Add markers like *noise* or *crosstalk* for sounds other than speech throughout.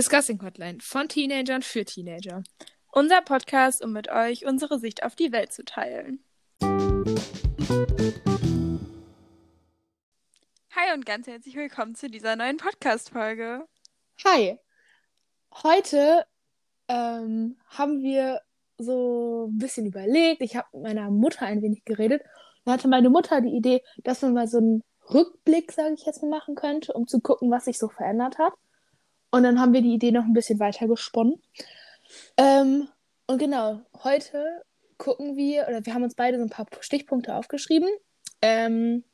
Discussing Hotline von Teenagern für Teenager. Unser Podcast, um mit euch unsere Sicht auf die Welt zu teilen. Hi und ganz herzlich willkommen zu dieser neuen Podcast-Folge. Hi. Heute ähm, haben wir so ein bisschen überlegt. Ich habe mit meiner Mutter ein wenig geredet. Da hatte meine Mutter die Idee, dass man mal so einen Rückblick, sage ich jetzt mal, machen könnte, um zu gucken, was sich so verändert hat. Und dann haben wir die Idee noch ein bisschen weiter gesponnen. Ähm, und genau, heute gucken wir, oder wir haben uns beide so ein paar Stichpunkte aufgeschrieben, ähm,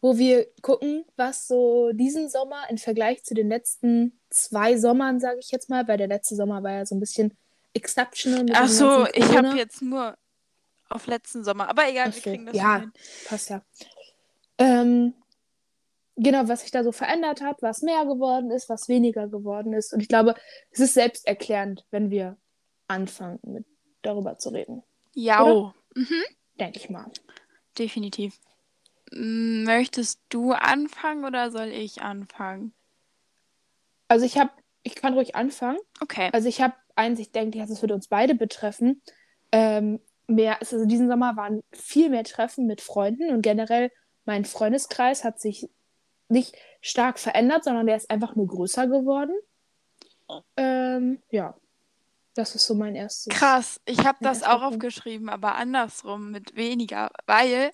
wo wir gucken, was so diesen Sommer im Vergleich zu den letzten zwei Sommern, sage ich jetzt mal, weil der letzte Sommer war ja so ein bisschen exceptional. Ach so, ich habe jetzt nur auf letzten Sommer. Aber egal, Ach wir kriegen das ja. hin. Passt ja. Ähm, genau, was sich da so verändert hat, was mehr geworden ist, was weniger geworden ist. Und ich glaube, es ist selbsterklärend, wenn wir anfangen, mit, darüber zu reden. Ja, mhm, Denke ich mal. definitiv. Möchtest du anfangen oder soll ich anfangen? Also ich habe, ich kann ruhig anfangen. Okay. Also ich habe eins, ich denke, das würde uns beide betreffen. Ähm, mehr, also diesen Sommer waren viel mehr Treffen mit Freunden und generell mein Freundeskreis hat sich nicht stark verändert, sondern der ist einfach nur größer geworden. Ähm, ja, das ist so mein erstes. Krass, ich habe das auch Punkt. aufgeschrieben, aber andersrum mit weniger, weil,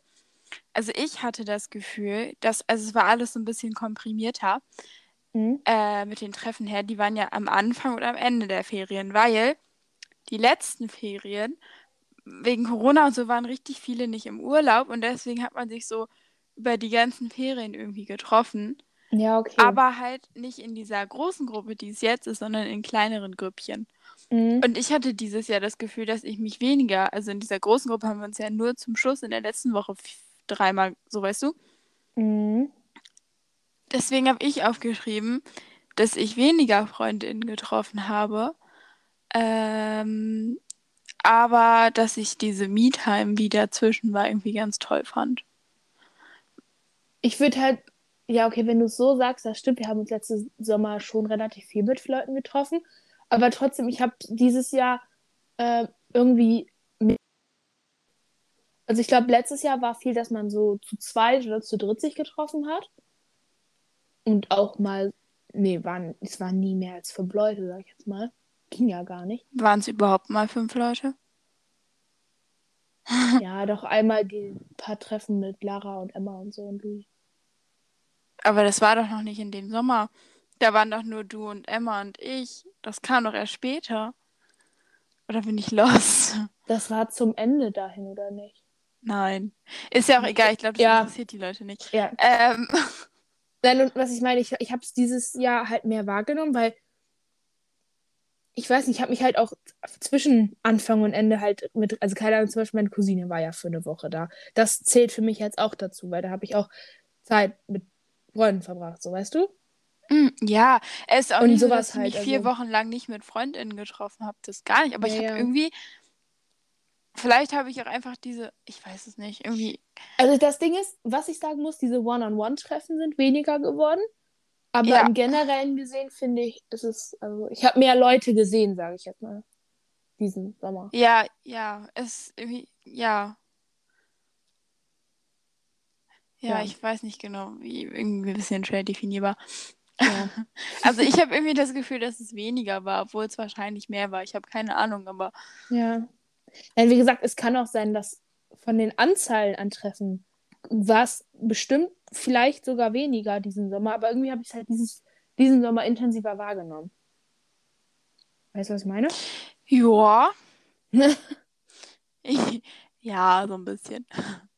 also ich hatte das Gefühl, dass, also es war alles so ein bisschen komprimierter Mhm. äh, mit den Treffen her, die waren ja am Anfang oder am Ende der Ferien, weil die letzten Ferien wegen Corona und so waren richtig viele nicht im Urlaub und deswegen hat man sich so über die ganzen Ferien irgendwie getroffen, Ja, okay. aber halt nicht in dieser großen Gruppe, die es jetzt ist, sondern in kleineren Grüppchen. Mhm. Und ich hatte dieses Jahr das Gefühl, dass ich mich weniger, also in dieser großen Gruppe haben wir uns ja nur zum Schluss in der letzten Woche dreimal, so weißt du. Mhm. Deswegen habe ich aufgeschrieben, dass ich weniger Freundinnen getroffen habe, ähm, aber dass ich diese Me-Time, die dazwischen war, irgendwie ganz toll fand. Ich würde halt, ja, okay, wenn du es so sagst, das stimmt, wir haben uns letzten Sommer schon relativ viel mit Leuten getroffen, aber trotzdem, ich habe dieses Jahr äh, irgendwie, also ich glaube, letztes Jahr war viel, dass man so zu zweit oder zu dritt sich getroffen hat und auch mal, nee, waren, es waren nie mehr als fünf Leute, sag ich jetzt mal. Ging ja gar nicht. Waren es überhaupt mal fünf Leute? Ja, doch einmal die paar Treffen mit Lara und Emma und so und Louis. Aber das war doch noch nicht in dem Sommer. Da waren doch nur du und Emma und ich. Das kam doch erst später. Oder bin ich lost? *laughs* Das war zum Ende dahin, oder nicht? Nein. Ist ja auch egal, ich glaube, das Ja. interessiert die Leute nicht. Ja, Ähm, *laughs* Nein, und was ich meine, ich, ich habe es dieses Jahr halt mehr wahrgenommen, weil ich weiß nicht, ich habe mich halt auch zwischen Anfang und Ende halt mit, also keine Ahnung, zum Beispiel meine Cousine war ja für eine Woche da. Das zählt für mich jetzt auch dazu, weil da habe ich auch Zeit mit Freunden verbracht, so weißt du? mm, ja, es ist auch Und nicht so, dass ich mich halt, vier also- Wochen lang nicht mit FreundInnen getroffen habe. Das gar nicht. Aber ich Ja, habe ja. irgendwie, vielleicht habe ich auch einfach diese, ich weiß es nicht, irgendwie, Also das Ding ist, was ich sagen muss, diese One-on-One-Treffen sind weniger geworden. Aber Ja. im Generellen gesehen finde ich, ist es, also ich habe mehr Leute gesehen, sage ich jetzt mal, diesen Sommer. ja, ja, es irgendwie, ja. Ja, Ja. ich weiß nicht genau, wie irgendwie ein bisschen schwer definierbar. Ja. *laughs* Also ich habe irgendwie das Gefühl, dass es weniger war, obwohl es wahrscheinlich mehr war. Ich habe keine Ahnung, aber Ja. Ja, wie gesagt, es kann auch sein, dass von den Anzahlen an Treffen war es bestimmt vielleicht sogar weniger diesen Sommer, aber irgendwie habe ich es halt dieses, diesen Sommer intensiver wahrgenommen. Weißt du, was ich meine? ja. *laughs* Ich, ja, so ein bisschen.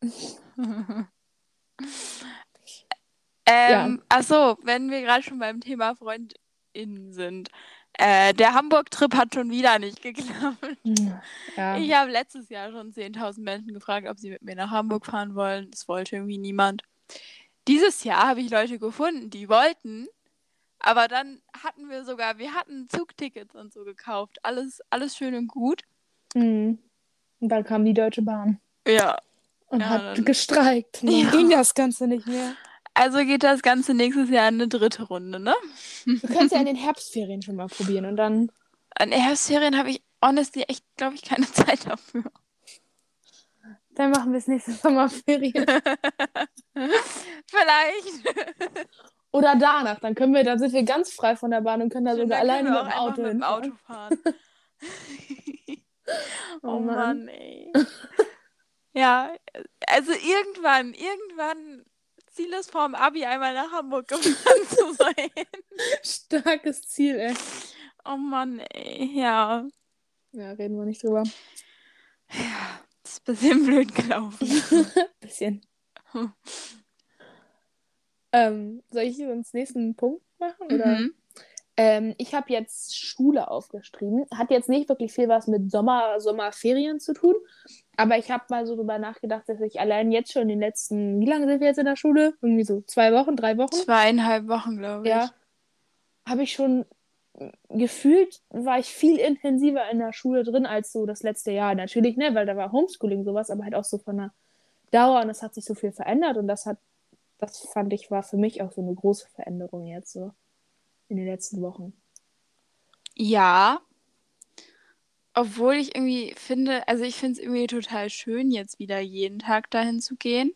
*laughs* ähm, ach so, wenn wir gerade schon beim Thema FreundInnen sind. Äh, der Hamburg-Trip hat schon wieder nicht geklappt. Ja. Ich habe letztes Jahr schon 10.000 Menschen gefragt, ob sie mit mir nach Hamburg fahren wollen. Das wollte irgendwie niemand. Dieses Jahr habe ich Leute gefunden, die wollten. Aber dann hatten wir sogar, wir hatten Zugtickets und so gekauft. Alles, alles schön und gut. Mhm. Und dann kam die Deutsche Bahn Ja. Und Ja, hat dann- gestreikt. Und *laughs* dann Ja. ging das Ganze nicht mehr. Also geht das Ganze nächstes Jahr in eine dritte Runde, ne? Du kannst ja in den Herbstferien schon mal probieren und dann. *laughs* An Herbstferien habe ich honestly echt, glaube ich, keine *laughs* Zeit dafür. Dann machen wir es nächste Sommerferien. Vielleicht. Oder danach. Dann können wir, dann sind wir ganz frei von der Bahn und können da sogar Dann alleine mit dem Auto mit dem. Auto fahren. Oh oh Mann. Mann, ey. Ja, also irgendwann, irgendwann Ziel ist vorm Abi einmal nach Hamburg gefahren zu *laughs* sein. Starkes Ziel, ey. Oh Mann, ey. Ja. Ja, reden wir nicht drüber. Ja, das ist ein bisschen blöd gelaufen. *laughs* Bisschen. *laughs* Ähm, soll ich uns nächsten Punkt machen? Oder? Mhm. Ähm, ich habe jetzt Schule aufgeschrieben. Hat jetzt nicht wirklich viel was mit Sommer, Sommerferien zu tun. Aber ich habe mal so drüber nachgedacht, dass ich allein jetzt schon in den letzten, wie lange sind wir jetzt in der Schule? Irgendwie so zwei Wochen, drei Wochen? Zweieinhalb Wochen, glaube ich. Ja. Habe ich schon äh, gefühlt, war ich viel intensiver in der Schule drin als so das letzte Jahr. Natürlich, ne, weil da war Homeschooling sowas, aber halt auch so von der Dauer und es hat sich so viel verändert und das hat, das fand ich, war für mich auch so eine große Veränderung jetzt so in den letzten Wochen. Ja. Obwohl ich irgendwie finde, also ich finde es irgendwie total schön, jetzt wieder jeden Tag dahin zu gehen.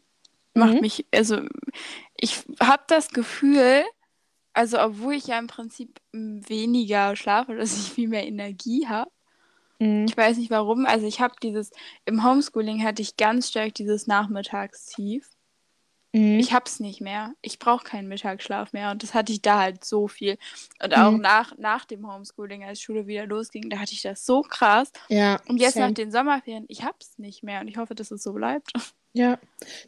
Macht Mhm. mich, also ich habe das Gefühl, also obwohl ich ja im Prinzip weniger schlafe, dass ich viel mehr Energie habe. Mhm. Ich weiß nicht warum. Also ich habe dieses, im Homeschooling hatte ich ganz stark dieses Nachmittagstief. Mhm. Ich hab's nicht mehr. Ich brauche keinen Mittagsschlaf mehr. Und das hatte ich da halt so viel. Und auch Mhm. nach, nach dem Homeschooling, als Schule wieder losging, da hatte ich das so krass. Ja, Und jetzt same. nach den Sommerferien, ich hab's nicht mehr. Und ich hoffe, dass es so bleibt. *laughs* Ja.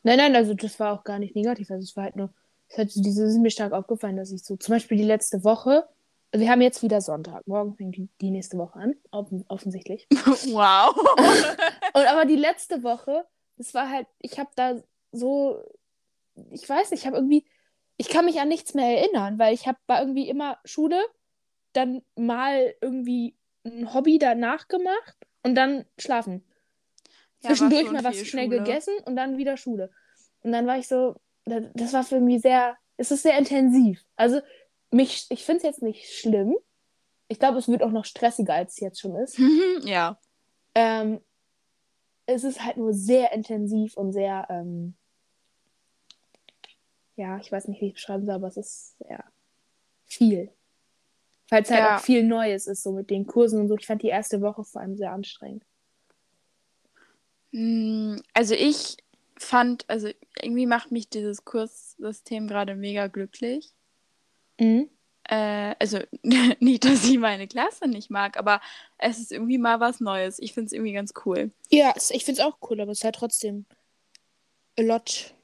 Nein, nein, also das war auch gar nicht negativ. Also es war halt nur, es hat diese, es ist mir stark aufgefallen, dass ich so, zum Beispiel die letzte Woche, wir haben jetzt wieder Sonntag, morgen fängt die, die nächste Woche an, offen, offensichtlich. *laughs* wow. *laughs* Und aber die letzte Woche, das war halt, ich habe da so, ich weiß nicht, ich habe irgendwie, ich kann mich an nichts mehr erinnern, weil ich habe war irgendwie immer Schule, dann mal irgendwie ein Hobby danach gemacht und dann schlafen. Ja, Zwischendurch mal was schnell Schule. gegessen und dann wieder Schule. Und dann war ich so, da- das war für mich sehr, es ist sehr intensiv. Also mich, ich finde es jetzt nicht schlimm. Ich glaube, es wird auch noch stressiger, als es jetzt schon ist. *laughs* ja. Ähm, es ist halt nur sehr intensiv und sehr, ähm, ja, ich weiß nicht, wie ich es beschreiben soll, aber es ist sehr viel. Weil es halt Ja. auch viel Neues ist, so mit den Kursen und so. Ich fand die erste Woche vor allem sehr anstrengend. Mm, Also ich fand, also irgendwie macht mich dieses Kurssystem gerade mega glücklich. Mhm. Äh, also *laughs* nicht, dass ich meine Klasse nicht mag, aber es ist irgendwie mal was Neues. Ich finde es irgendwie ganz cool. Ja, ich finde es auch cool, aber es ist halt trotzdem a lot.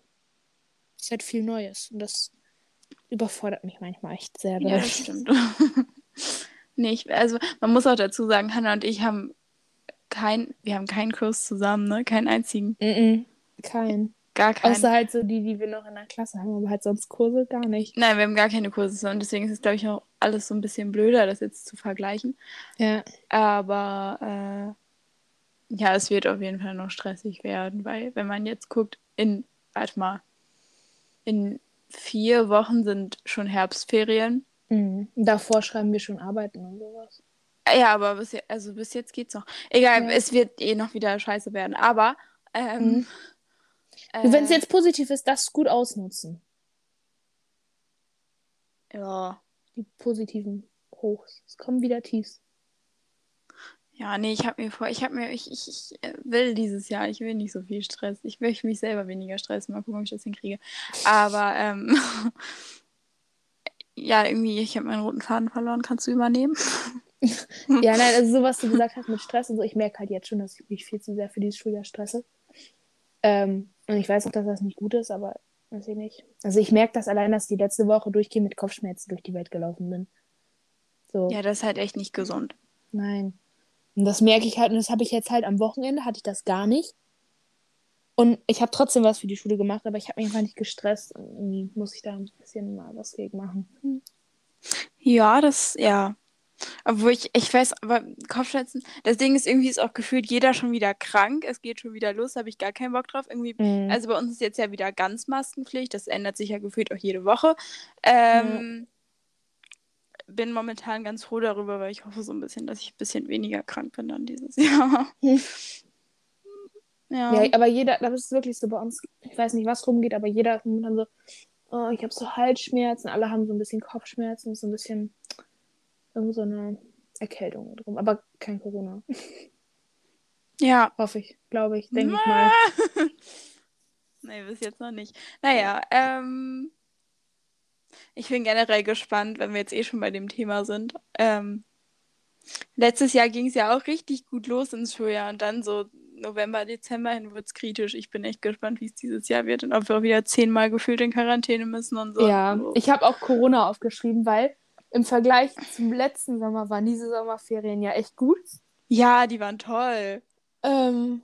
Es ist halt viel Neues. Und das überfordert mich manchmal echt sehr. Ja, das stimmt. *laughs* nee, ich, also man muss auch dazu sagen, Hannah und ich haben kein, wir haben keinen Kurs zusammen, ne? Keinen einzigen. Mhm. Kein. Gar keinen. Außer halt so die, die wir noch in der Klasse haben, aber halt sonst Kurse gar nicht. Nein, wir haben gar keine Kurse zusammen. Deswegen ist es, glaube ich, auch alles so ein bisschen blöder, das jetzt zu vergleichen. Ja. Aber äh, ja, es wird auf jeden Fall noch stressig werden, weil wenn man jetzt guckt, in, warte mal, in vier Wochen sind schon Herbstferien. Mhm. Davor schreiben wir schon Arbeiten und sowas. Ja, aber bis, je- also bis jetzt geht's noch. Egal, Ja. es wird eh noch wieder scheiße werden. Aber ähm, Mhm. Wenn es äh, jetzt positiv ist, das gut ausnutzen. ja. Die positiven Hochs. Es kommen wieder Tiefs. Ja, nee, ich habe mir vor, ich habe mir, ich, ich, ich äh, will dieses Jahr, ich will nicht so viel Stress. Ich möchte mich selber weniger stressen. Mal gucken, ob ich das hinkriege. Aber, ähm, *laughs* ja, irgendwie, ich habe meinen roten Faden verloren. Kannst du übernehmen? *laughs* Ja, nein, also so was du gesagt hast mit Stress und so, ich merke halt jetzt schon, dass ich mich viel zu sehr für dieses Schuljahr stresse. Ähm, und ich weiß auch, dass das nicht gut ist, aber weiß ich nicht. Also ich merke das allein, dass ich die letzte Woche durchgehend mit Kopfschmerzen durch die Welt gelaufen bin. So, Ja, das ist halt echt nicht gesund. nein. Und das merke ich halt, und das habe ich jetzt halt am Wochenende, hatte ich das gar nicht. Und ich habe trotzdem was für die Schule gemacht, aber ich habe mich einfach nicht gestresst. Und irgendwie muss ich da ein bisschen mal was gegen machen. Ja, das, ja. Obwohl ich, ich weiß, aber Kopfschmerzen, das Ding ist, irgendwie ist auch gefühlt jeder schon wieder krank. Es geht schon wieder los, habe ich gar keinen Bock drauf. Irgendwie, Mhm. also bei uns ist jetzt ja wieder ganz Maskenpflicht. Das ändert sich ja gefühlt auch jede Woche. Ähm, Bin momentan ganz froh darüber, weil ich hoffe so ein bisschen, dass ich ein bisschen weniger krank bin dann dieses Jahr. Hm. Ja. Ja, aber jeder, das ist wirklich so bei uns, ich weiß nicht, was rumgeht, aber jeder ist momentan so, oh, ich habe so Halsschmerzen, alle haben so ein bisschen Kopfschmerzen, so ein bisschen irgend so eine Erkältung drum, aber kein Corona. ja. Hoffe ich, glaube ich, denke ich mal. *laughs* nee, bis jetzt noch nicht. Naja, ähm, ich bin generell gespannt, wenn wir jetzt eh schon bei dem Thema sind. Ähm, letztes Jahr ging es ja auch richtig gut los ins Schuljahr und dann so November, Dezember hin wird es kritisch. Ich bin echt gespannt, wie es dieses Jahr wird und ob wir auch wieder zehnmal gefühlt in Quarantäne müssen und so. Ja, So. ich habe auch Corona aufgeschrieben, weil im Vergleich zum letzten Sommer waren diese Sommerferien ja echt gut. ja, die waren toll. Ähm,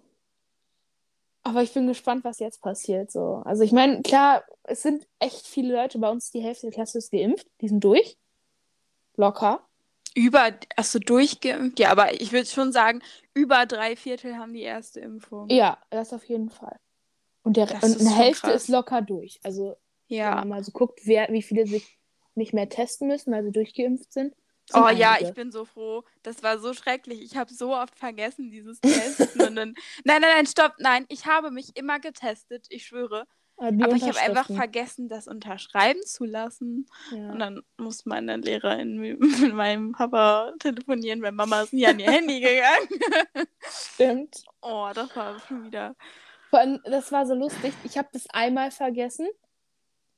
aber ich bin gespannt, was jetzt passiert. So. Also ich meine, klar, es sind echt viele Leute bei uns, die Hälfte der Klasse ist geimpft, die sind durch. Locker. Über, hast du durchgeimpft? Ja, aber ich würde schon sagen, über drei Viertel haben die erste Impfung. Ja, das auf jeden Fall. Und, der, und eine Hälfte krass. ist locker durch. Also wenn Ja. man mal so guckt, wer, wie viele sich nicht mehr testen müssen, weil sie durchgeimpft sind. Oh ja, einige. ich bin so froh. Das war so schrecklich. Ich habe so oft vergessen, dieses Testen. und dann, *laughs* nein, nein, nein, stopp. Nein, ich habe mich immer getestet, ich schwöre. Aber, die Aber ich habe einfach vergessen, das unterschreiben zu lassen. Ja. Und dann musste meine Lehrerin mit *laughs* mit meinem Papa telefonieren, weil Mama ist nie an ihr Handy gegangen. *laughs* Stimmt. Oh, das war schon wieder. Vor allem, das war so lustig. Ich habe das einmal vergessen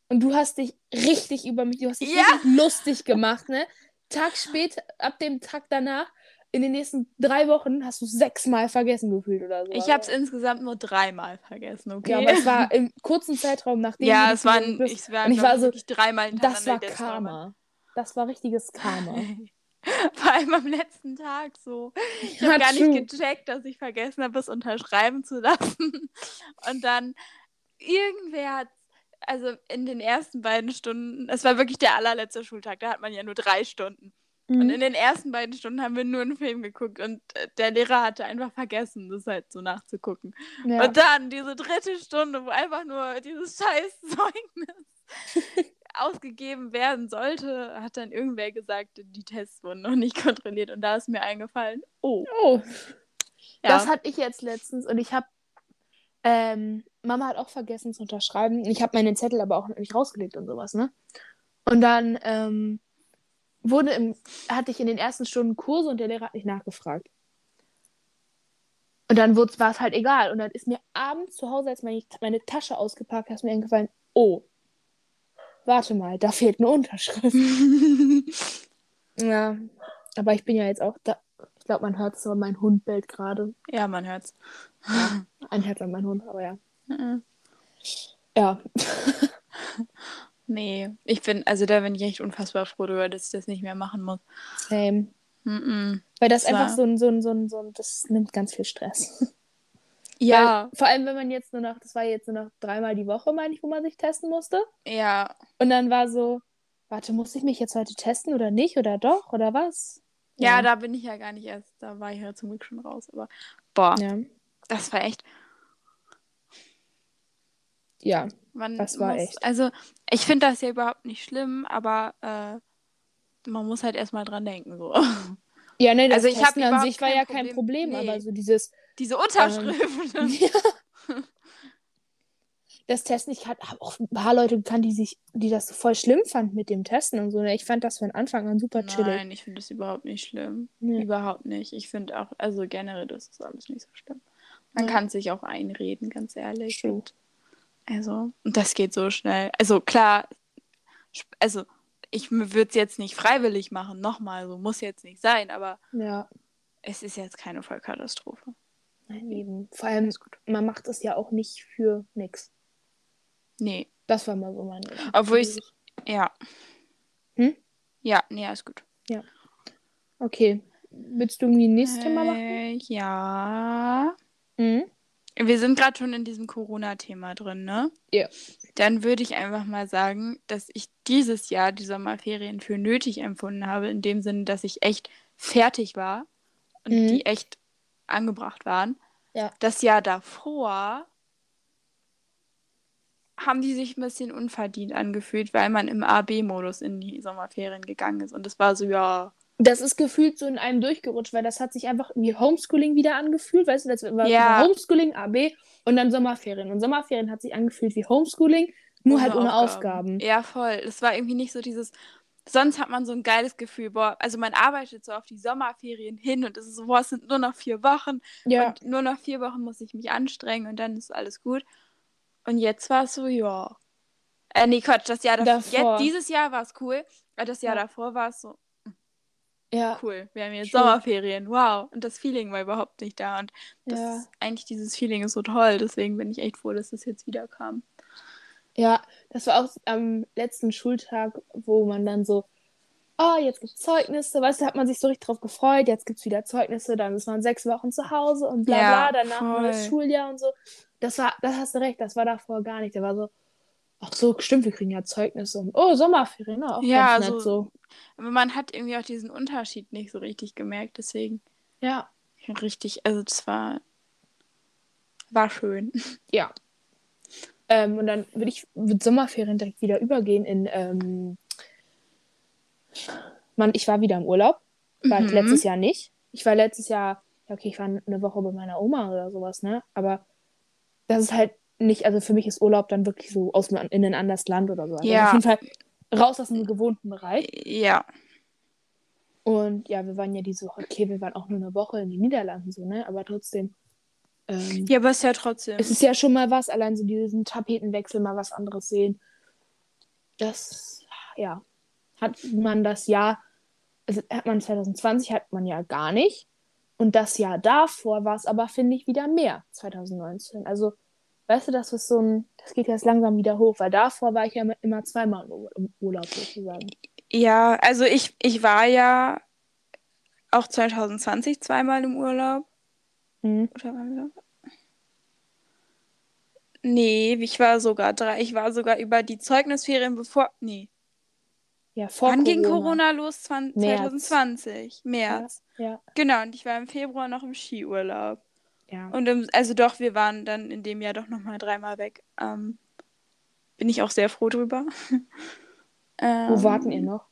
und du hast dich richtig über mich, du hast dich Ja. richtig lustig gemacht, ne? Tag später, ab dem Tag danach, in den nächsten drei Wochen hast du sechsmal vergessen gefühlt oder so. Ich habe es insgesamt nur dreimal vergessen, okay? Ja, aber es war im kurzen Zeitraum, nachdem Ja, es waren, bist. ich war, ich war so, wirklich dreimal das war. Karma. Das war richtiges Karma. *laughs* Vor allem am letzten Tag so. Ich Ja, habe gar true. nicht gecheckt, dass ich vergessen habe, es unterschreiben zu lassen. *laughs* Und dann irgendwer hat, also in den ersten beiden Stunden, es war wirklich der allerletzte Schultag, da hat man ja nur drei Stunden. Und Mhm. in den ersten beiden Stunden haben wir nur einen Film geguckt und äh, der Lehrer hatte einfach vergessen, das halt so nachzugucken. Ja. Und dann diese dritte Stunde, wo einfach nur dieses scheiß *laughs* Zeugnis *laughs* ausgegeben werden sollte, hat dann irgendwer gesagt, die Tests wurden noch nicht *laughs* kontrolliert. Und da ist mir eingefallen, oh, Oh, ja. das hatte ich jetzt letztens und ich habe, ähm, Mama hat auch vergessen zu unterschreiben. Ich habe meine Zettel aber auch nicht rausgelegt und sowas, ne? Und dann ähm, wurde im, hatte ich in den ersten Stunden Kurse und der Lehrer hat nicht nachgefragt. Und dann war es halt egal. Und dann ist mir abends zu Hause, als meine, meine Tasche ausgepackt ist mir eingefallen, oh, warte mal, da fehlt eine Unterschrift. *laughs* Ja, aber ich bin ja jetzt auch da. Ich glaube, man hört es, aber mein Hund bellt gerade. ja, man hört's. Ein Herz an meinen Hund, aber ja. Mhm. Ja. *laughs* Nee, ich bin, also da bin ich echt unfassbar froh darüber, dass ich das nicht mehr machen muss. Same. Mhm. Weil das Das war- einfach so ein, so ein, so ein, so ein, das nimmt ganz viel Stress. Ja, Weil, vor allem, wenn man jetzt nur noch, das war jetzt nur noch dreimal die Woche, meine ich, wo man sich testen musste. ja. Und dann war so, warte, muss ich mich jetzt heute testen oder nicht? Oder doch? Oder was? Ja, da bin ich ja gar nicht erst, da war ich ja zum Glück schon raus, aber boah, Ja. das war echt, Ja. man Das war muss, echt. Also, ich finde das ja überhaupt nicht schlimm, aber äh, man muss halt erstmal dran denken, so. *laughs* Ja, nee, das Also ich Testen an sich war ja kein Problem. Nee. aber so dieses, Diese Unterschrift. *laughs* ja. Das Testen, ich habe auch ein paar Leute gekannt, die sich, die das so voll schlimm fanden mit dem Testen und so. ne? Ich fand das von Anfang an super chillig. Nein, ich finde das überhaupt nicht schlimm. Nee. Überhaupt nicht. Ich finde auch, also generell, das ist alles nicht so schlimm. Man Ja. kann sich auch einreden, ganz ehrlich. True. Also, und das geht so schnell. Also klar, also ich würde es jetzt nicht freiwillig machen, nochmal, so muss jetzt nicht sein, aber Ja. es ist jetzt keine Vollkatastrophe. Nein, eben. Vor allem, gut. man macht es ja auch nicht für nix. Nee, Das war mal so mein. Obwohl ich's- ja. Hm? Ja, nee, alles gut. Okay. Willst du irgendwie ein nächstes Thema machen? Äh, ja. Mhm. Wir sind gerade schon in diesem Corona-Thema drin, ne? Ja. Dann würde ich einfach mal sagen, dass ich dieses Jahr die Sommerferien für nötig empfunden habe, in dem Sinne, dass ich echt fertig war und Mhm. die echt angebracht waren. Ja. Das Jahr davor haben die sich ein bisschen unverdient angefühlt, weil man im AB-Modus in die Sommerferien gegangen ist. Und das war so, ja, Das ist gefühlt so in einem durchgerutscht, weil das hat sich einfach wie Homeschooling wieder angefühlt. Weißt du, das war Ja. Homeschooling, AB und dann Sommerferien. Und Sommerferien hat sich angefühlt wie Homeschooling, nur halt ohne Aufgaben. Ja, voll. Es war irgendwie nicht so dieses. Sonst hat man so ein geiles Gefühl, boah, also man arbeitet so auf die Sommerferien hin und es ist so, boah, es sind nur noch vier Wochen Ja. und nur noch vier Wochen muss ich mich anstrengen und dann ist alles gut. Und jetzt war es so, ja. Äh, nee, Quatsch, das Jahr davor. Davor. Jetzt, dieses Jahr war es cool, aber das Jahr Ja. davor war es so, ja. cool, wir haben jetzt True. Sommerferien, wow. Und das Feeling war überhaupt nicht da und das Ja. ist, eigentlich dieses Feeling ist so toll, deswegen bin ich echt froh, dass das jetzt wieder kam. Ja, das war auch am letzten Schultag, wo man dann so, oh, jetzt gibt's Zeugnisse, weißt du, hat man sich so richtig drauf gefreut, jetzt gibt's wieder Zeugnisse, dann ist man sechs Wochen zu Hause und bla Ja, bla, danach voll. neues Schuljahr und so. Das war, das hast du recht, das war davor gar nicht. Da war so, ach so, stimmt, wir kriegen ja Zeugnisse und oh, Sommerferien, auch Ja, ganz nett also- so. Aber man hat irgendwie auch diesen Unterschied nicht so richtig gemerkt, deswegen Ja, richtig, also das war, war schön. ja. Ähm, und dann würde ich mit Sommerferien direkt wieder übergehen in, ähm, Mann, ich war wieder im Urlaub. War ich Mhm. letztes Jahr nicht. Ich war letztes Jahr, ja, okay, ich war eine Woche bei meiner Oma oder sowas, ne? Aber das ist halt nicht, also für mich ist Urlaub dann wirklich so aus in ein anderes Land oder so. Also Ja. auf jeden Fall raus aus dem gewohnten Bereich. Ja, Und ja, wir waren ja diese Woche, okay, wir waren auch nur eine Woche in den Niederlanden so, ne? Aber trotzdem. Ähm, ja, aber ist ja trotzdem. Es ist ja schon mal was, allein so diesen Tapetenwechsel, mal was anderes sehen. Das, ja, hat man das Jahr, also hat man 2020 hat man ja gar nicht. Und das Jahr davor war es aber, finde ich, wieder mehr, 2019. Also, weißt du, das ist so ein, das geht jetzt langsam wieder hoch, weil davor war ich ja immer- zweimal im Ur- im Urlaub sozusagen. Ja, also ich, ich war ja auch 2020 zweimal im Urlaub. Mhm. Oder waren wir? Nee, ich war sogar drei. Ich war sogar über die Zeugnisferien bevor. Nee. Ja, vor Wann ging Corona. Corona los? 20, März. 2020. März. Ja, Genau, und ich war im Februar noch im Skiurlaub. Ja. Und im, also doch, wir waren dann in dem Jahr doch nochmal dreimal weg. Ähm, bin ich auch sehr froh drüber. *laughs* ähm, Wo warten ihr noch?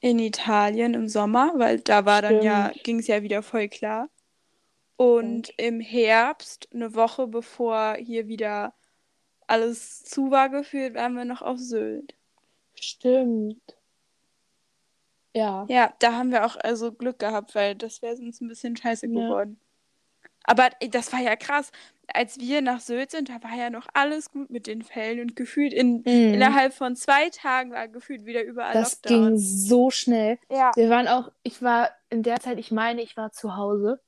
In Italien im Sommer, weil da war dann ja, Stimmt. ging es ja wieder voll klar. Und im Herbst, eine Woche bevor hier wieder alles zu war gefühlt, waren wir noch auf Sylt. Stimmt. Ja. Ja, da haben wir auch also Glück gehabt, weil das wäre sonst ein bisschen scheiße Ja. geworden. Aber ey, das war ja krass. Als wir nach Sylt sind, da war ja noch alles gut mit den Fällen und gefühlt in, Mhm. innerhalb von zwei Tagen war gefühlt wieder überall Das Lockdown. ging so schnell. Ja. Wir waren auch, ich war in der Zeit, ich meine, ich war zu Hause.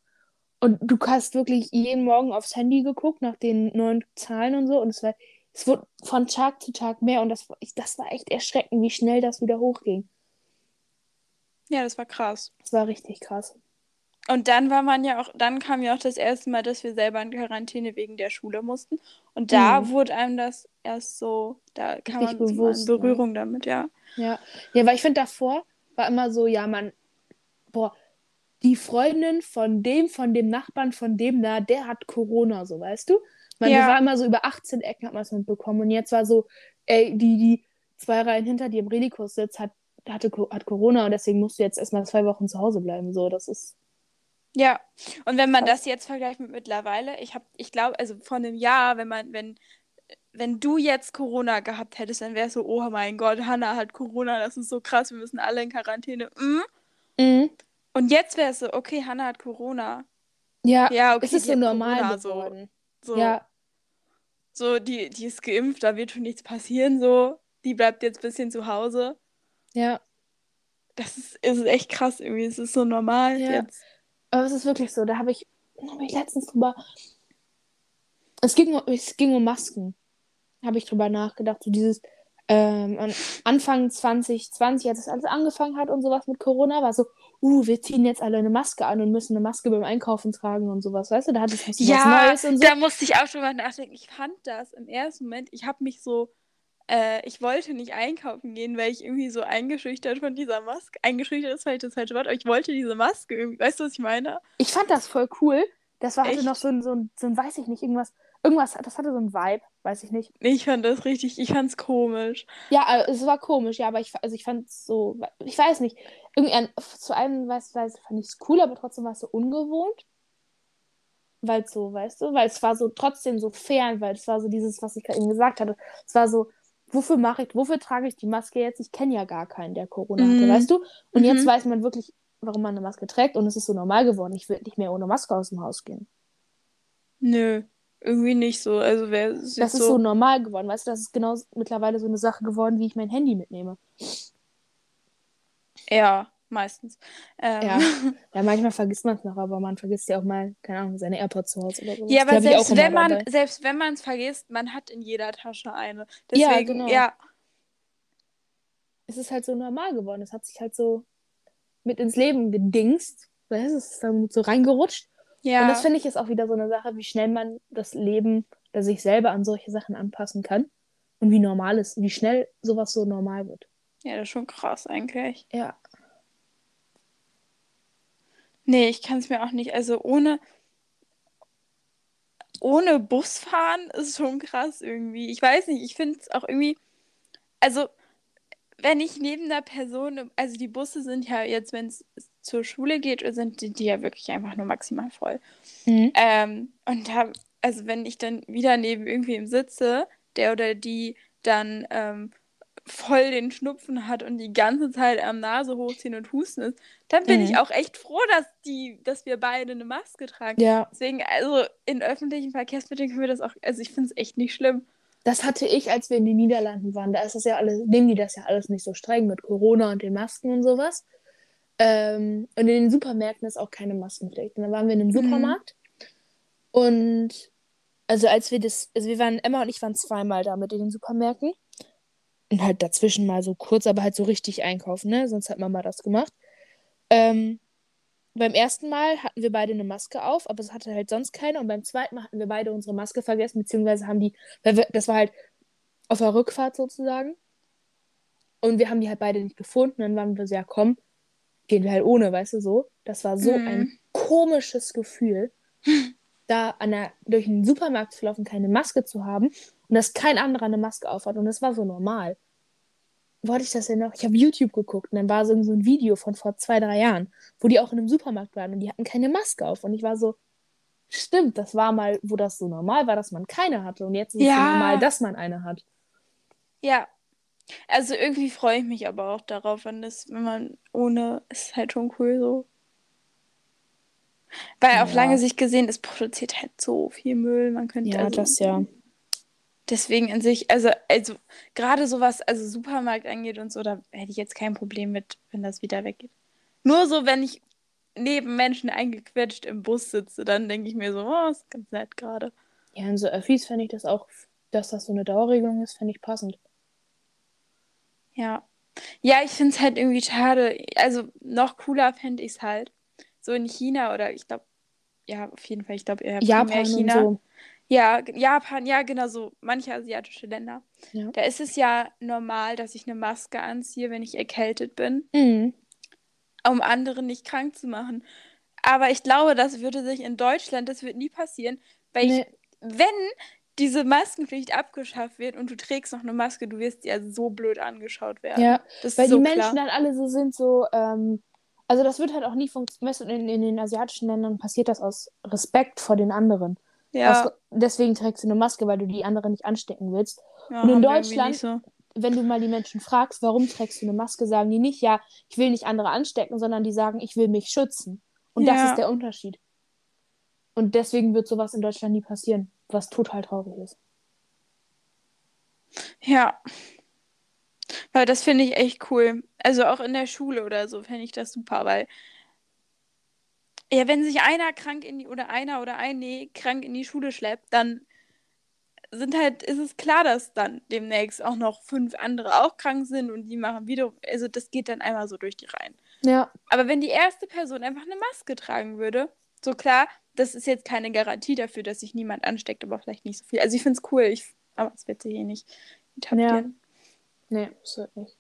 Und du hast wirklich jeden Morgen aufs Handy geguckt nach den neuen Zahlen und so. Und es war, es wurde von Tag zu Tag mehr. Und das, das war echt erschreckend, wie schnell das wieder hochging. ja, das war krass. Das war richtig krass. Und dann war man ja auch, dann kam ja auch das erste Mal, dass wir selber in Quarantäne wegen der Schule mussten. Und da Mhm. wurde einem das erst so, da kam Richtig man bewusst, in ne? Berührung damit, ja. Ja. Ja, weil ich finde, davor war immer so, ja, man, boah, die Freundin von dem, von dem Nachbarn, von dem da, der hat Corona, so, weißt du? Man Ja. war immer so über 18 Ecken hat man es mitbekommen. Und jetzt war so, ey, die, die zwei Reihen hinter dir im Redikus sitzt, hat, hatte, hat Corona und deswegen musst du jetzt erstmal zwei Wochen zu Hause bleiben. So, das ist. Ja, und wenn man das jetzt vergleicht mit mittlerweile, ich habe, ich glaube, also vor einem Jahr, wenn man, wenn, wenn du jetzt Corona gehabt hättest, dann wäre es so, oh mein Gott, Hannah hat Corona, das ist so krass, wir müssen alle in Quarantäne. Mm. Mhm. Und jetzt wäre es so, okay, Hannah hat Corona. Ja, Ja, okay, es ist so normal Corona, so. So, Ja, so die, die ist geimpft, da wird schon nichts passieren, so. Die bleibt jetzt ein bisschen zu Hause. ja. Das ist, ist echt krass irgendwie. Es ist so normal Ja. jetzt. Aber es ist wirklich so, da habe ich, hab ich letztens drüber. Es ging, um- es ging um Masken. Habe ich drüber nachgedacht. So dieses, Ähm, Anfang 2020, als es alles angefangen hat und sowas mit Corona, war so, uh, wir ziehen jetzt alle eine Maske an und müssen eine Maske beim Einkaufen tragen und sowas, weißt du? Da hat es was Ja, Neues und so. da musste ich auch schon mal nachdenken. Ich fand das im ersten Moment, ich habe mich so, äh, ich wollte nicht einkaufen gehen, weil ich irgendwie so eingeschüchtert von dieser Maske, eingeschüchtert ist vielleicht das falsche Wort, aber ich wollte diese Maske irgendwie, weißt du, was ich meine? Ich fand das voll cool. Das war hatte Echt? noch so ein, so ein, so ein, weiß ich nicht, irgendwas, irgendwas, das hatte so ein Vibe, weiß ich nicht. Ich fand das richtig, ich fand's komisch. Ja, äh, es war komisch, ja, aber ich, also ich fand es so, ich weiß nicht, irgendwie zu einem, weiß, weiß, fand ich es cool, aber trotzdem war es so ungewohnt. Weil es so, weißt du, weil es war so trotzdem so fern, weil es war so dieses, was ich gerade eben gesagt hatte. Es war so, wofür mache ich, wofür trage ich die Maske jetzt? Ich kenne ja gar keinen, der Corona hatte, Mhm. weißt du? Und jetzt Mhm. weiß man wirklich, warum man eine Maske trägt und es ist so normal geworden. Ich will nicht mehr ohne Maske aus dem Haus gehen. Nö, irgendwie nicht so. Also wer ist Das jetzt ist so normal geworden, weißt du? Das ist genau mittlerweile so eine Sache geworden, wie ich mein Handy mitnehme. Ja, meistens. Ähm, Ja. Ja, *laughs* manchmal vergisst man es noch, aber man vergisst ja auch mal, keine Ahnung, seine AirPods zu Hause oder so. Ja, aber selbst wenn man dabei. selbst wenn man es vergisst, man hat in jeder Tasche eine. Ja, Deswegen, genau. ja, Es ist halt so normal geworden. Es hat sich halt so mit ins Leben gedingst. Es ist dann so reingerutscht. ja, Und das finde ich ist auch wieder so eine Sache, wie schnell man das Leben, das sich selber an solche Sachen anpassen kann. Und wie normal ist, wie schnell sowas so normal wird. ja, das ist schon krass eigentlich. Ja. Nee, ich kann es mir auch nicht. Also ohne, ohne Busfahren ist schon krass irgendwie. Ich weiß nicht, ich finde es auch irgendwie. Also, wenn ich neben einer Person, also die Busse sind ja jetzt, wenn es zur Schule geht, sind die, die ja wirklich einfach nur maximal voll. Mhm. Ähm, und da, also wenn ich dann wieder neben irgendwem sitze, der oder die dann ähm, voll den Schnupfen hat und die ganze Zeit am Nase hochziehen und husten ist, dann bin ich Mhm. auch echt froh, dass die, dass wir beide eine Maske tragen. Ja. Deswegen, also in öffentlichen Verkehrsmitteln können wir das auch, also ich finde es echt nicht schlimm. Das hatte ich, als wir in den Niederlanden waren. Da ist das ja alles, nehmen die das ja alles nicht so streng mit Corona und den Masken und sowas. Ähm, und in den Supermärkten ist auch keine Maskenpflicht. Und dann waren wir in einem Mhm. Supermarkt. Und also als wir das, also wir waren, Emma und ich waren zweimal da mit in den Supermärkten. Und halt dazwischen mal so kurz, aber halt so richtig einkaufen, ne? Sonst hat Mama das gemacht. Ähm, beim ersten Mal hatten wir beide eine Maske auf, aber es hatte halt sonst keine. Und beim zweiten Mal hatten wir beide unsere Maske vergessen, beziehungsweise haben die, weil wir, das war halt auf der Rückfahrt sozusagen. Und wir haben die halt beide nicht gefunden. Dann waren wir so, ja komm, gehen wir halt ohne, weißt du so. Das war so Mhm. ein komisches Gefühl, *laughs* da an der, durch den Supermarkt zu laufen, keine Maske zu haben und dass kein anderer eine Maske aufhat. Und das war so normal. Wo hatte ich das denn noch? Ich habe YouTube geguckt und dann war so so ein Video von vor zwei, drei Jahren, wo die auch in einem Supermarkt waren und die hatten keine Maske auf. Und ich war so, stimmt, das war mal, wo das so normal war, dass man keine hatte. Und jetzt ist es so Ja. normal, dass man eine hat. Ja. Also irgendwie freue ich mich aber auch darauf, wenn das, wenn man ohne, ist halt schon cool so. Weil auf Ja. lange Sicht gesehen, es produziert halt so viel Müll. Man könnte Ja, also, das ja. Deswegen in sich, also, also gerade sowas, also Supermarkt angeht und so, da hätte ich jetzt kein Problem mit, wenn das wieder weggeht. Nur so, wenn ich neben Menschen eingequetscht im Bus sitze, dann denke ich mir so, oh, ist ganz nett gerade. Ja, in so Öffis fände ich das auch, dass das so eine Dauerregelung ist, fände ich passend. Ja. Ja, ich finde es halt irgendwie schade. Also noch cooler fände ich es halt. So in China oder ich glaube, ja, auf jeden Fall, ich glaube eher Japan und China. so. Ja, g- Japan, ja, genau so. Manche asiatische Länder. Ja. Da ist es ja normal, dass ich eine Maske anziehe, wenn ich erkältet bin, Mhm. um andere nicht krank zu machen. Aber ich glaube, das würde sich in Deutschland, das wird nie passieren, weil Nee. ich, wenn diese Maskenpflicht abgeschafft wird und du trägst noch eine Maske, du wirst ja so blöd angeschaut werden. Ja, Das ist weil so die klar. Menschen dann alle so sind, so, ähm, also das wird halt auch nie funktionieren. In, in den asiatischen Ländern passiert das aus Respekt vor den anderen. Ja, Aus, deswegen trägst du eine Maske, weil du die anderen nicht anstecken willst. ja und in Deutschland- so. Wenn du mal die Menschen fragst, warum trägst du eine Maske, sagen die nicht, ja, ich will nicht andere anstecken, sondern die sagen, ich will mich schützen. Und das Ja. ist der Unterschied. Und deswegen wird sowas in Deutschland nie passieren, was total traurig ist. Ja. Weil das finde ich echt cool. Also auch in der Schule oder so fände ich das super, weil ja, wenn sich einer krank in die oder einer oder eine krank in die Schule schleppt, dann sind halt, ist es klar, dass dann demnächst auch noch fünf andere auch krank sind und die machen wieder, also das geht dann einmal so durch die Reihen. Ja. Aber wenn die erste Person einfach eine Maske tragen würde, so klar, das ist jetzt keine Garantie dafür, dass sich niemand ansteckt, aber vielleicht nicht so viel. Also ich finde es cool, ich, aber es wird sich hier nicht etablieren. Nee, das wird nicht.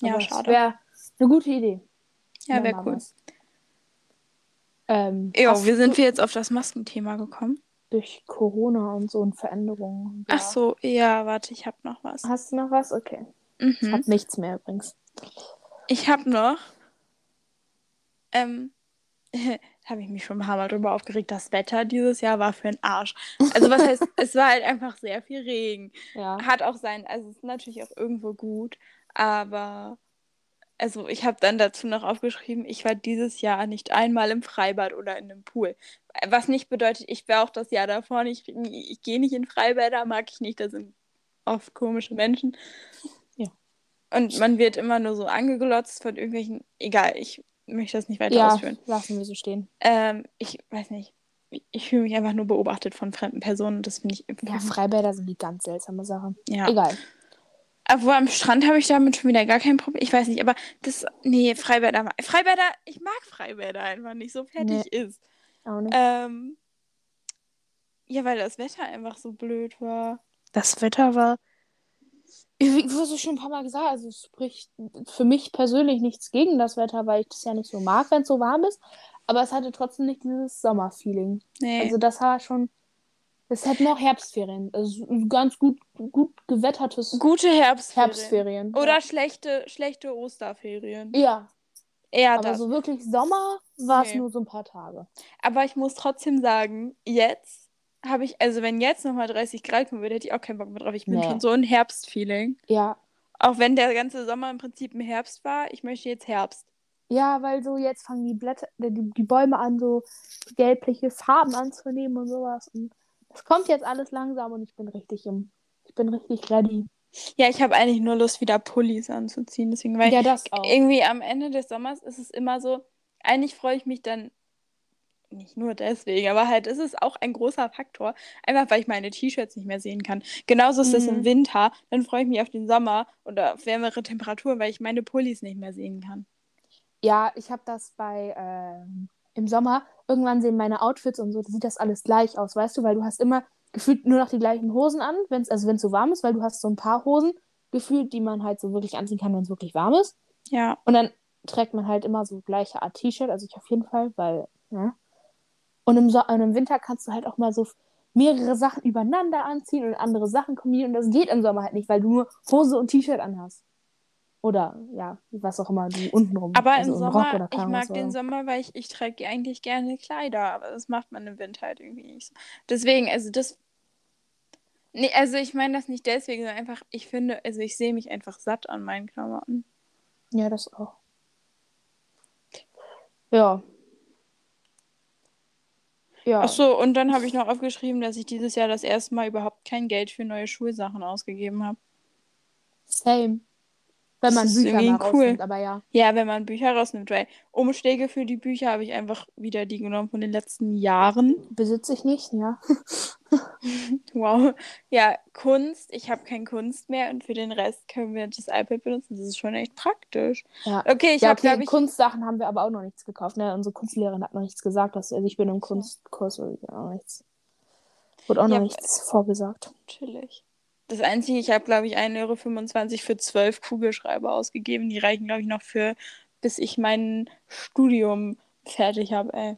Ja, Aber schade. Wäre eine gute Idee. Ja, wäre cool. was. Ähm, Ja, wie sind wir jetzt auf das Maskenthema gekommen? durch Corona und so und Veränderungen? Ach so, ja, warte, ich habe noch was. Hast du noch was? Okay. Ich Mhm. habe nichts mehr übrigens. Ich habe noch. Ähm, *laughs* habe ich mich schon ein paar Mal drüber aufgeregt. Das Wetter dieses Jahr war für den Arsch. Also, was heißt, *laughs* es war halt einfach sehr viel Regen. Ja. Hat auch sein, also, es ist natürlich auch irgendwo gut, aber. Also, ich habe dann dazu noch aufgeschrieben, ich war dieses Jahr nicht einmal im Freibad oder in einem Pool. Was nicht bedeutet, ich war auch das Jahr davor nicht, ich gehe nicht in Freibäder, mag ich nicht, da sind oft komische Menschen. Ja. Und man wird immer nur so angeglotzt von irgendwelchen, egal, ich möchte das nicht weiter Ja, ausführen. lassen wir so stehen. Ähm, ich weiß nicht, ich, ich fühle mich einfach nur beobachtet von fremden Personen und das finde ich Ja, Freibäder sind die ganz seltsame Sache. ja. Egal. Obwohl am Strand habe ich damit schon wieder gar kein Problem. Ich weiß nicht, aber das. Nee, Freibäder. Freibäder, ich mag Freibäder einfach nicht, so fertig ist. Auch nicht. Ähm, ja, weil das Wetter einfach so blöd war. Das Wetter war. Wie du hast es schon ein paar Mal gesagt, also es spricht für mich persönlich nichts gegen das Wetter, weil ich das ja nicht so mag, wenn es so warm ist. Aber es hatte trotzdem nicht dieses Sommerfeeling. Nee. Also das war schon. Es hätten auch Herbstferien. Also ein ganz gut, gut gewettertes Gute Herbstferien. Herbstferien. Oder schlechte, schlechte Osterferien. Ja, Eher aber das. so wirklich Sommer war es Nee. nur so ein paar Tage. Aber ich muss trotzdem sagen, jetzt habe ich, also wenn jetzt nochmal 30 Grad kommen würde, hätte ich auch keinen Bock mehr drauf. Ich bin Nee. schon so ein Herbstfeeling. Ja. Auch wenn der ganze Sommer im Prinzip im Herbst war, ich möchte jetzt Herbst. Ja, weil so jetzt fangen die Blätter, die, die Bäume an, so gelbliche Farben anzunehmen und sowas. Und es kommt jetzt alles langsam und ich bin richtig im, ich bin richtig ready. Ja, ich habe eigentlich nur Lust, wieder Pullis anzuziehen. Deswegen, weil ja, das auch. irgendwie am Ende des Sommers ist es immer so, eigentlich freue ich mich dann, nicht nur deswegen, aber halt ist es auch ein großer Faktor, einfach weil ich meine T-Shirts nicht mehr sehen kann. Genauso ist es im Mhm. Winter, dann freue ich mich auf den Sommer oder auf wärmere Temperaturen, weil ich meine Pullis nicht mehr sehen kann. Ja, ich habe das bei ähm, im Sommer. Irgendwann sehen meine Outfits und so, da sieht das alles gleich aus, weißt du, weil du hast immer gefühlt nur noch die gleichen Hosen an, wenn's, also wenn es so warm ist, weil du hast so ein paar Hosen gefühlt, die man halt so wirklich anziehen kann, wenn es wirklich warm ist. Ja, Und dann trägt man halt immer so gleiche Art T-Shirt, also ich auf jeden Fall, weil, ne? Und im, so und im Winter kannst du halt auch mal so mehrere Sachen übereinander anziehen und andere Sachen kombinieren. Und das geht im Sommer halt nicht, weil du nur Hose und T-Shirt anhast. Oder, ja, was auch immer du untenrum. aber also im Sommer, ich mag den Sommer, weil ich, ich trage eigentlich gerne Kleider, aber das macht man im Winter halt irgendwie nicht so. Deswegen, also das. Nee, also ich meine das nicht deswegen, sondern einfach, ich finde, also ich sehe mich einfach satt an meinen Klamotten. Ja, das auch. Ja. Ja. Ach so, und dann habe ich noch aufgeschrieben, dass ich dieses Jahr das erste Mal überhaupt kein Geld für neue Schulsachen ausgegeben habe. Same. Wenn man Bücher mal cool. rausnimmt, aber ja. Ja, wenn man Bücher rausnimmt, weil Umschläge für die Bücher habe ich einfach wieder die genommen von den letzten Jahren. Besitze ich nicht, ja. *laughs* Wow. Ja, Kunst, ich habe kein Kunst mehr und für den Rest können wir das iPad benutzen. Das ist schon echt praktisch. Ja. Okay, ich ja, habe, okay, glaube ich, Kunstsachen haben wir aber auch noch nichts gekauft. Ne? Unsere Kunstlehrerin hat noch nichts gesagt. Dass, also ich bin im Kunstkurs und ja, auch nichts. Wurde auch Ja, noch nichts vorgesagt. chillig. Das Einzige, ich habe, glaube ich, 1,25 Euro für zwölf Kugelschreiber ausgegeben. Die reichen, glaube ich, noch für, bis ich mein Studium fertig habe, ey.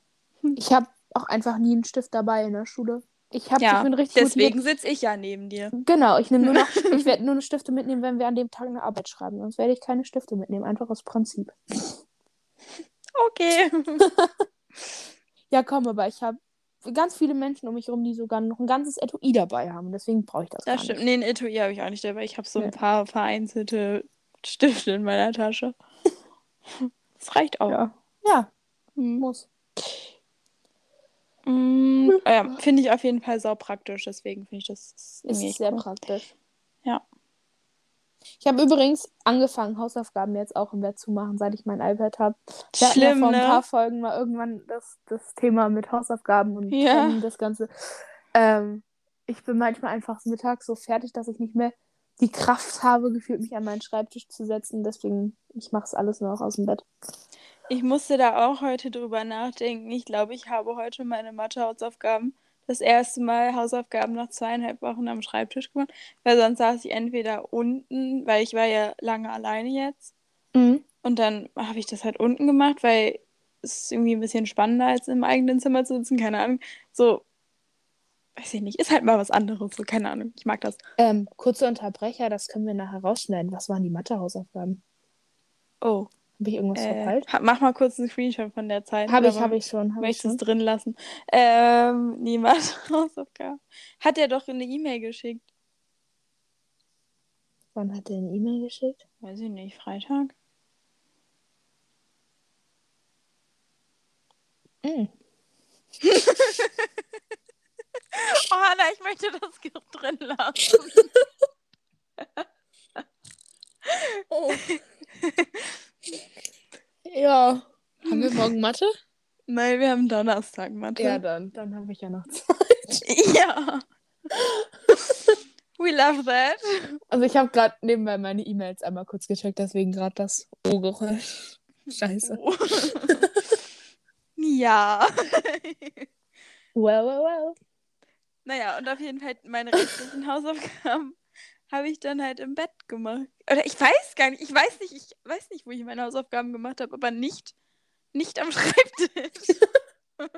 Ich habe auch einfach nie einen Stift dabei in der Schule. Ich, hab, Ja, ich richtig Deswegen sitze ich ja neben dir. Genau, ich nehme nur noch, *laughs* ich werde nur eine Stifte mitnehmen, wenn wir an dem Tag eine Arbeit schreiben. Sonst werde ich keine Stifte mitnehmen, einfach aus Prinzip. Okay. *laughs* Ja, komm, aber ich habe ganz viele Menschen um mich herum, die sogar noch ein ganzes Etui dabei haben. Deswegen brauche ich das, Das stimmt. nicht. Nee, ein Etui habe ich auch nicht dabei. Ich habe so ein Nee. paar vereinzelte Stifte in meiner Tasche. *laughs* Das reicht auch. Ja. ja, Hm. muss. Mm, *laughs* ja, finde ich auf jeden Fall sau praktisch, deswegen finde ich das Ist sehr praktisch. Ja. Ich habe übrigens angefangen, Hausaufgaben jetzt auch im Bett zu machen, seit ich mein iPad habe. Wir hatten ja Schlimm, vor ein ne? paar Folgen mal irgendwann das, das Thema mit Hausaufgaben und Ja. Das Ganze. Ähm, ich bin manchmal einfach mittags so fertig, dass ich nicht mehr die Kraft habe, gefühlt mich an meinen Schreibtisch zu setzen. Deswegen, ich mache es alles nur noch aus dem Bett. Ich musste da auch heute drüber nachdenken. Ich glaube, ich habe heute meine Mathe-Hausaufgaben das erste Mal Hausaufgaben nach zweieinhalb Wochen am Schreibtisch gemacht, weil sonst saß ich entweder unten, weil ich war ja lange alleine jetzt. Mhm. Und dann habe ich das halt unten gemacht, weil es ist irgendwie ein bisschen spannender, als im eigenen Zimmer zu sitzen. Keine Ahnung. So, weiß ich nicht, ist halt mal was anderes. So, keine Ahnung. Ich mag das. Ähm, kurzer Unterbrecher, das können wir nachher rausschneiden. Was waren die Mathe-Hausaufgaben? Oh. Habe ich irgendwas Äh, verpeilt? mach mal kurz einen Screenshot von der Zeit. Habe ich, habe ich schon. Hab ich Möchtest du drin lassen? Ähm, niemand *laughs* Hausaufgaben. Hat er doch eine E-Mail geschickt. Wann hat er eine E-Mail geschickt? Weiß ich nicht, Freitag? Mhm. *laughs* Oh, Hanna, ich möchte das Gift drin lassen. *laughs* Oh. Ja. Haben wir morgen Mathe? Nein, wir haben Donnerstag, Mathe. Ja, dann. Dann habe ich ja noch *laughs* Zeit. Ja. We love that. Also ich habe gerade nebenbei meine E-Mails einmal kurz gecheckt, deswegen gerade das O-Geräusch. Scheiße. Oh. *laughs* ja. Well, well, well. Naja, und auf jeden Fall meine restlichen Hausaufgaben habe ich dann halt im Bett gemacht. Oder ich weiß gar nicht, ich weiß nicht, ich weiß nicht, wo ich meine Hausaufgaben gemacht habe, aber nicht, nicht am *laughs* Schreibtisch. *laughs*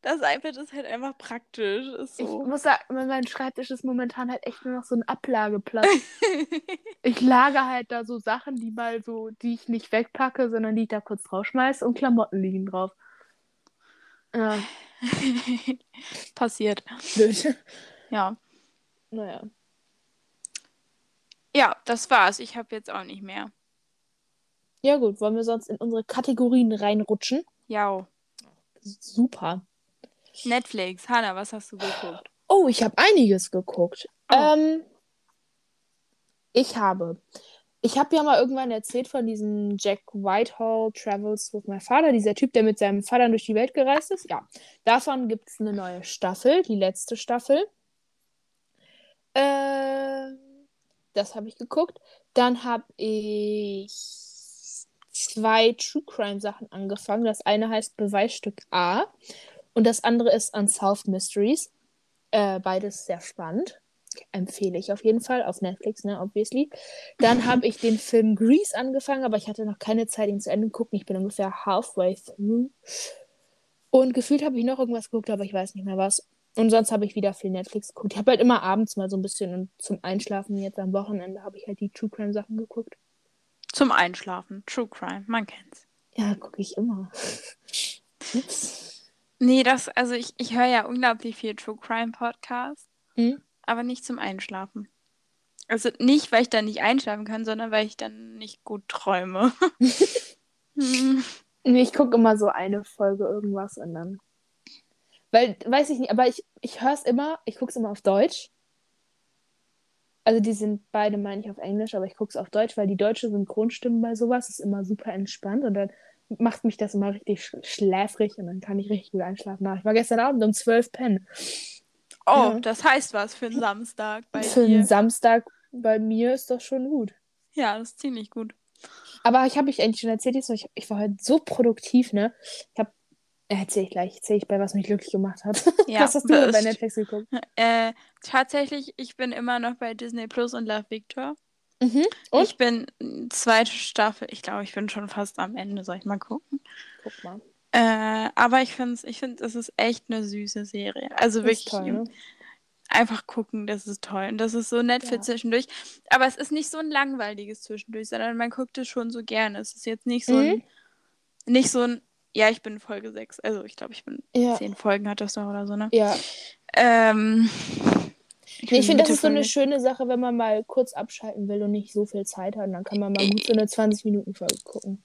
Das iPad ist halt einfach praktisch. Ist Ich so. muss sagen, mein Schreibtisch ist momentan halt echt nur noch so ein Ablageplatz. *laughs* ich lage halt da so Sachen, die mal so, die ich nicht wegpacke, sondern die ich da kurz rausschmeiße und Klamotten liegen drauf. Ja, Passiert. blöd. Ja. Naja. Ja, das war's. Ich habe jetzt auch nicht mehr. Ja gut, wollen wir sonst in unsere Kategorien reinrutschen? Ja. Super. Netflix. Hanna, was hast du geguckt? Oh, ich habe einiges geguckt. Oh. Ähm, ich habe. Ich habe ja mal irgendwann erzählt von diesem Jack Whitehall Travels with My Father, dieser Typ, der mit seinem Vater durch die Welt gereist ist. Ja, davon gibt es eine neue Staffel, die letzte Staffel. Ähm, das habe ich geguckt. Dann habe ich zwei True Crime Sachen angefangen. Das eine heißt Beweisstück A und das andere ist Unsolved Mysteries. Äh, beides sehr spannend. Empfehle ich auf jeden Fall auf Netflix, ne, obviously. Dann habe ich den Film Grease angefangen, aber ich hatte noch keine Zeit, ihn zu Ende gucken. Ich bin ungefähr halfway through. Und gefühlt habe ich noch irgendwas geguckt, aber ich weiß nicht mehr was. Und sonst habe ich wieder viel Netflix geguckt. Ich habe halt immer abends mal so ein bisschen und zum Einschlafen jetzt am Wochenende habe ich halt die True Crime Sachen geguckt. Zum Einschlafen. True Crime. Man kennt's. Ja, gucke ich immer. *laughs* Ups. Nee, das, also ich, ich höre ja unglaublich viel True Crime Podcasts, Hm? aber nicht zum Einschlafen. Also nicht, weil ich dann nicht einschlafen kann, sondern weil ich dann nicht gut träume. *laughs* Hm. Nee, ich gucke immer so eine Folge irgendwas und dann. Weil, weiß ich nicht, aber ich, ich höre es immer, ich gucke es immer auf Deutsch. Also die sind beide, meine ich, auf Englisch, aber ich gucke es auf Deutsch, weil die deutsche Synchronstimme bei sowas ist immer super entspannt und dann macht mich das immer richtig sch schläfrig und dann kann ich richtig gut einschlafen. Ich war gestern Abend um 12 pennen. Oh, Ja. das heißt was für einen Samstag bei Für dir. einen Samstag bei mir ist das schon gut. Ja, das ist ziemlich gut. Aber ich habe ich eigentlich schon erzählt, ich war heute so produktiv, ne? Ich habe, erzähle ich gleich, erzähle ich bei, was mich glücklich gemacht hat. *laughs* Ja, was hast du bei das- Netflix geguckt? *laughs* Äh, tatsächlich, ich bin immer noch bei Disney Plus und Love Victor. Mhm. Und? Ich bin mm, zweite Staffel. Ich glaube, ich bin schon fast am Ende. Soll ich mal gucken? Guck mal. Äh, aber ich finde, ich find, es ist echt eine süße Serie. Also Ist wirklich toll, ne? einfach gucken, das ist toll. Und das ist so nett für Ja. zwischendurch. Aber es ist nicht so ein langweiliges Zwischendurch, sondern man guckt es schon so gerne. Es ist jetzt nicht so Mhm. ein, nicht so ein, ja, ich bin in Folge 6. Also ich glaube, ich bin Ja. zehn Folgen hat das doch oder so, ne? Ja. Ähm, Nee, bin ich finde, das ist so eine schöne Sache, wenn man mal kurz abschalten will und nicht so viel Zeit hat. Und dann kann man mal gut so eine 20-Minuten-Folge gucken.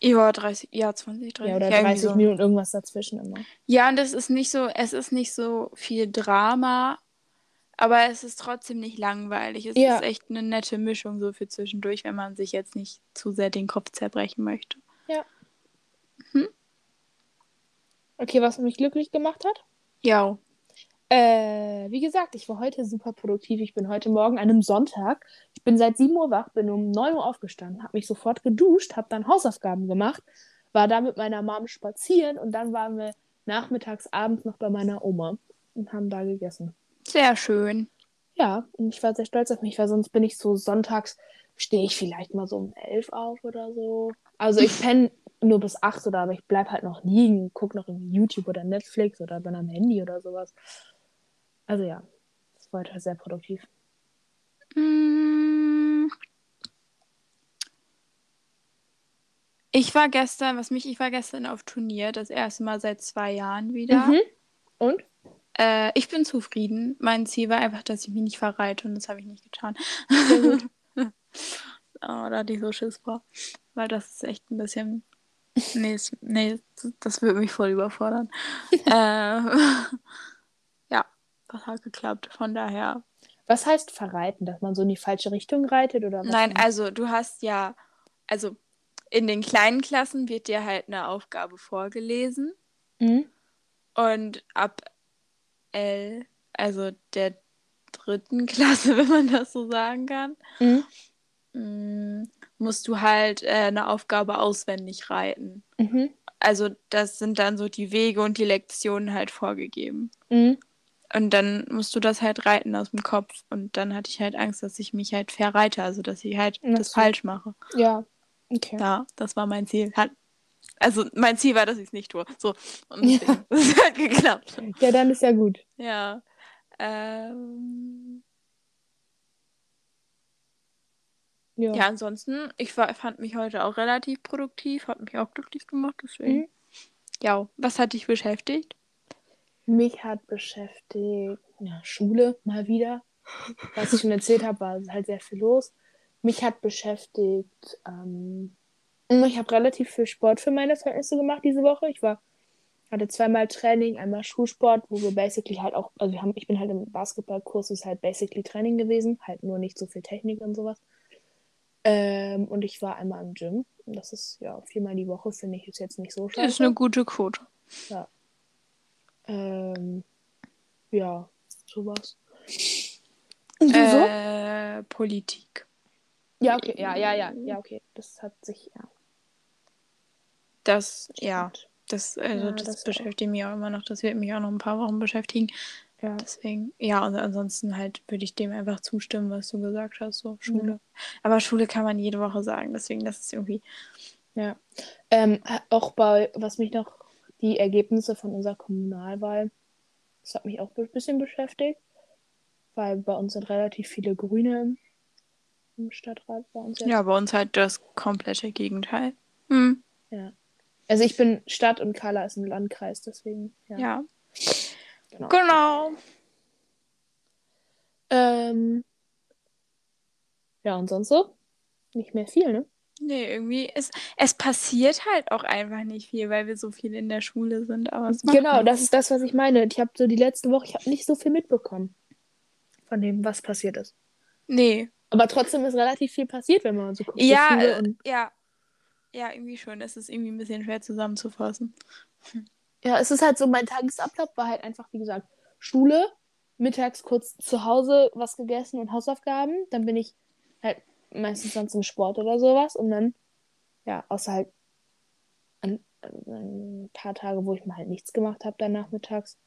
Ja, 30, ja, 20, 30. Ja, oder irgendwie 30 so. Minuten irgendwas dazwischen immer. Ja, und das ist nicht so, es ist nicht so viel Drama, aber es ist trotzdem nicht langweilig. Es Ja. ist echt eine nette Mischung so für zwischendurch, wenn man sich jetzt nicht zu sehr den Kopf zerbrechen möchte. Okay, was mich glücklich gemacht hat? Ja. Äh, wie gesagt, ich war heute super produktiv. Ich bin heute Morgen an einem Sonntag. Ich bin seit 7 Uhr wach, bin um 9 Uhr aufgestanden, habe mich sofort geduscht, habe dann Hausaufgaben gemacht, war da mit meiner Mom spazieren und dann waren wir nachmittags, abends noch bei meiner Oma und haben da gegessen. Sehr schön. Ja, und ich war sehr stolz auf mich, weil sonst bin ich so sonntags, stehe ich vielleicht mal so um 11 auf oder so. Also ich *laughs* penne nur bis 8 oder aber ich bleib halt noch liegen, guck noch irgendwie YouTube oder Netflix oder bin am Handy oder sowas. Also ja, das war heute sehr produktiv. Mm. Ich war gestern, was mich, ich war gestern auf Turnier, das erste Mal seit zwei Jahren wieder. Mhm. Und? Äh, ich bin zufrieden. Mein Ziel war einfach, dass ich mich nicht verreite und das habe ich nicht getan. Sehr gut. *laughs* oh, da hatte ich so Schiss vor. Weil das ist echt ein bisschen. Nee, es- nee das würde mich voll überfordern. *laughs* äh, *laughs* ja, das hat geklappt. Von daher. Was heißt verreiten? Dass man so in die falsche Richtung reitet oder was? Nein, also du hast ja. Also in den kleinen Klassen wird dir halt eine Aufgabe vorgelesen. Mhm. Und ab L, also der dritten *laughs* Klasse, wenn man das so sagen kann, Mhm. Musst du halt äh, eine Aufgabe auswendig reiten. Mhm. Also das sind dann so die Wege und die Lektionen halt vorgegeben. Mhm. Und dann musst du das halt reiten aus dem Kopf. Und dann hatte ich halt Angst, dass ich mich halt verreite, also dass ich halt das so. falsch mache. Ja, okay. Ja, das war mein Ziel. Hat, also mein Ziel war, dass ich es nicht tue. So. Und deswegen, das *laughs* hat halt geklappt. Ja, dann ist ja gut. Ja. Ähm, Ja. ja, ansonsten, ich war, fand mich heute auch relativ produktiv, hat mich auch glücklich gemacht, deswegen. Mhm. Ja, was hat dich beschäftigt? Mich hat beschäftigt, ja, Schule mal wieder. Was ich schon erzählt habe, war halt sehr viel los. Mich hat beschäftigt, ähm, ich habe relativ viel Sport für meine Verhältnisse gemacht diese Woche. Ich war, hatte zweimal Training, einmal Schulsport, wo wir basically halt auch, also wir haben, ich bin halt im Basketballkurs, ist halt basically Training gewesen, halt nur nicht so viel Technik und sowas. Ähm, und ich war einmal im Gym. Das ist ja viermal die Woche, finde ich, ist jetzt nicht so Das scheiße. ist eine gute Quote. Ähm, ja, sowas. Und du so? Äh, Politik. Ja, okay, ja, ja, ja, ja, okay. Das hat sich, ja. Das, ja, das, also Ja, das, das auch. beschäftigt mich auch immer noch. Das wird mich auch noch ein paar Wochen beschäftigen. Ja. Deswegen, ja, und ansonsten halt würde ich dem einfach zustimmen, was du gesagt hast, so Schule. Mhm. Aber Schule kann man jede Woche sagen, deswegen, das ist irgendwie. Ja. Ähm, auch bei, was mich noch, die Ergebnisse von unserer Kommunalwahl, das hat mich auch ein bisschen beschäftigt, weil bei uns sind relativ viele Grüne im, Stadtrat bei uns jetzt. Ja, bei uns halt das komplette Gegenteil. Hm. ja. Also ich bin Stadt und Carla ist ein Landkreis, deswegen, ja. Ja. Genau. Genau. Ähm, ja, und sonst so? Nicht mehr viel, ne? Nee, irgendwie, es, es passiert halt auch einfach nicht viel, weil wir so viel in der Schule sind. Aber Genau, nichts. das ist das, was ich meine. Ich habe so die letzte Woche, ich habe nicht so viel mitbekommen von dem, was passiert ist. Nee. Aber trotzdem ist relativ viel passiert, wenn man so guckt. Ja, äh, ja. Ja, irgendwie schon. Es ist irgendwie ein bisschen schwer zusammenzufassen. Ja, es ist halt so, mein Tagesablauf war halt einfach, wie gesagt, Schule, mittags kurz zu Hause was gegessen und Hausaufgaben. Dann bin ich halt meistens dann zum Sport oder sowas. Und dann, ja, außer halt ein, ein paar Tage, wo ich mal halt nichts gemacht habe, dann nachmittags.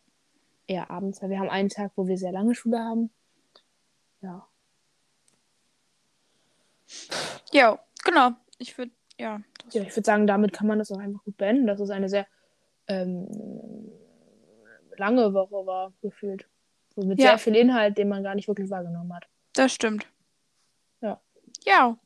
Eher abends, weil wir haben einen Tag, wo wir sehr lange Schule haben. Ja. Ja, genau. Ich würde, ja. Das, Ja, ich würde sagen, damit kann man das auch einfach gut beenden, dass es eine sehr ähm, lange Woche war, gefühlt. So mit Ja. sehr viel Inhalt, den man gar nicht wirklich wahrgenommen hat. das stimmt. Ja. Ja.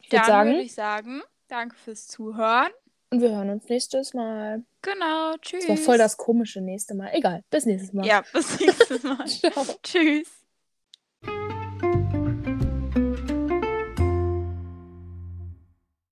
Ich würde Dann sagen, würde ich sagen, danke fürs Zuhören. und wir hören uns nächstes Mal. Genau. Tschüss. Das war voll das komische nächste Mal. Egal, bis nächstes Mal. Ja, bis *laughs* nächstes Mal. Ciao. Tschüss.